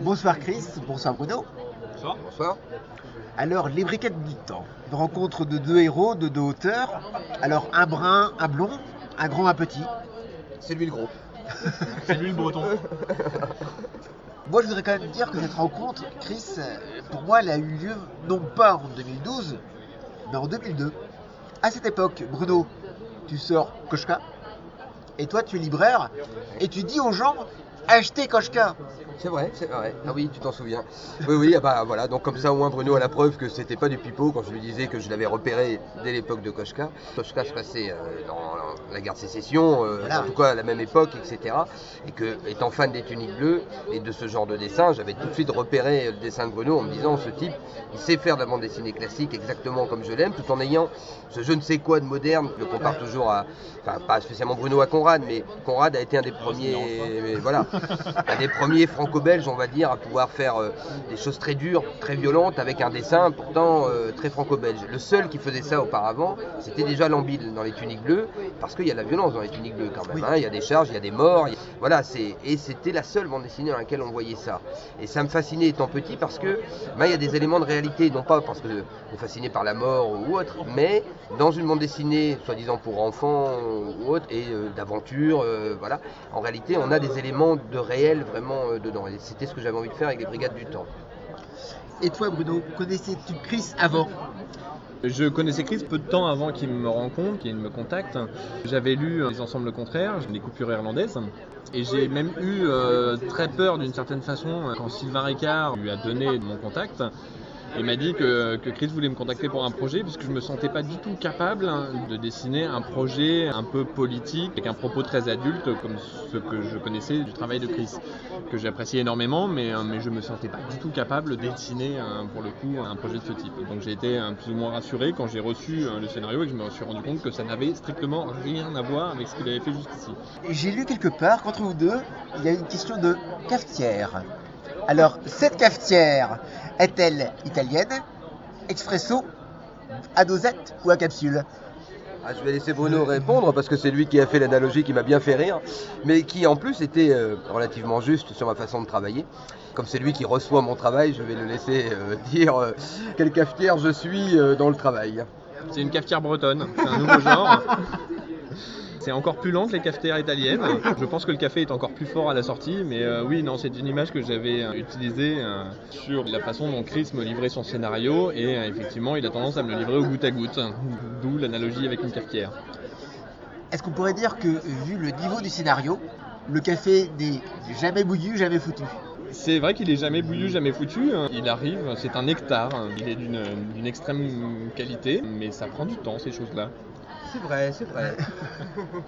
Bonsoir Chris, bonsoir Bruno. Bonsoir. Bonsoir. Alors, les briquettes du temps. Une rencontre de deux héros de deux hauteurs. Alors, un brun, un blond, un grand, un petit. C'est lui le gros. C'est lui le breton. Moi, je voudrais quand même dire que cette rencontre, Chris, pour moi, elle a eu lieu non pas en 2012, mais en 2002. À cette époque, Bruno, tu sors Koshka, et toi, tu es libraire, et tu dis aux gens, achetez Koshka. C'est vrai, c'est vrai. Ah oui, tu t'en souviens. Oui, oui, ah bah voilà. Donc comme ça, au moins Bruno a la preuve que c'était pas du pipeau quand je lui disais que je l'avais repéré dès l'époque de Koshka. Koshka se passait euh, dans la guerre de sécession, euh, Voilà. en tout cas à la même époque, etc. Et que, étant fan des tuniques bleues et de ce genre de dessin, j'avais tout de suite repéré le dessin de Bruno en me disant ce type, il sait faire de la bande dessinée classique exactement comme je l'aime, tout en ayant ce je ne sais quoi de moderne. Je le compare toujours à, enfin pas spécialement Bruno à Conrad, mais Conrad a été un des premiers, mais voilà, un des premiers franco-belges, on va dire, à pouvoir faire euh, des choses très dures, très violentes, avec un dessin pourtant euh, très franco-belge. Le seul qui faisait ça auparavant, c'était déjà Lambil dans les tuniques bleues, parce qu'il y a de la violence dans les tuniques bleues quand même. Hein. Il y a des charges, il y a des morts, a- voilà, c'est et c'était la seule bande dessinée dans laquelle on voyait ça. Et ça me fascinait étant petit parce que ben, il y a des éléments de réalité, non pas parce que on est fasciné par la mort ou autre, mais dans une bande dessinée, soi-disant pour enfants ou autre, et euh, d'aventure, voilà, en réalité, on a des éléments de réel vraiment euh, dedans. Et c'était ce que j'avais envie de faire avec les Brigades du Temps. Et toi, Bruno, connaissais-tu Chris avant? Je connaissais Chris peu de temps avant qu'il me rencontre, qu'il me contacte. J'avais lu euh, Les Ensembles Contraires, les coupures irlandaises. Et j'ai même eu euh, très peur d'une certaine façon quand Sylvain Ricard lui a donné mon contact. Il m'a dit que, que Chris voulait me contacter pour un projet puisque je me sentais pas du tout capable hein, de dessiner un projet un peu politique avec un propos très adulte comme ce que je connaissais du travail de Chris que j'appréciais énormément mais, euh, mais je me sentais pas du tout capable de dessiner euh, pour le coup un projet de ce type. Donc j'ai été euh, plus ou moins rassuré quand j'ai reçu le scénario et que je me suis rendu compte que ça n'avait strictement rien à voir avec ce qu'il avait fait jusqu'ici. J'ai lu quelque part qu'entre vous deux, il y a une question de cafetière. Alors, cette cafetière est-elle italienne, expresso, à dosette ou à capsule? Ah, je vais laisser Bruno répondre parce que c'est lui qui a fait l'analogie qui m'a bien fait rire, mais qui en plus était euh, relativement juste sur ma façon de travailler. Comme c'est lui qui reçoit mon travail, je vais le laisser euh, dire euh, quelle cafetière je suis dans le travail. C'est une cafetière bretonne, c'est un nouveau genre. C'est encore plus lent que les cafetières italiennes. Je pense que le café est encore plus fort à la sortie, mais euh, oui, non, c'est une image que j'avais euh, utilisée euh, sur la façon dont Chris me livrait son scénario, et effectivement, il a tendance à me le livrer au goutte à goutte, d'où l'analogie avec une cafetière. Est-ce qu'on pourrait dire que, vu le niveau du scénario, le café n'est jamais bouillu, jamais foutu? C'est vrai qu'il est jamais bouillu, jamais foutu. Il arrive, c'est un nectar, il est d'une extrême qualité, mais ça prend du temps ces choses-là. C'est vrai, c'est vrai.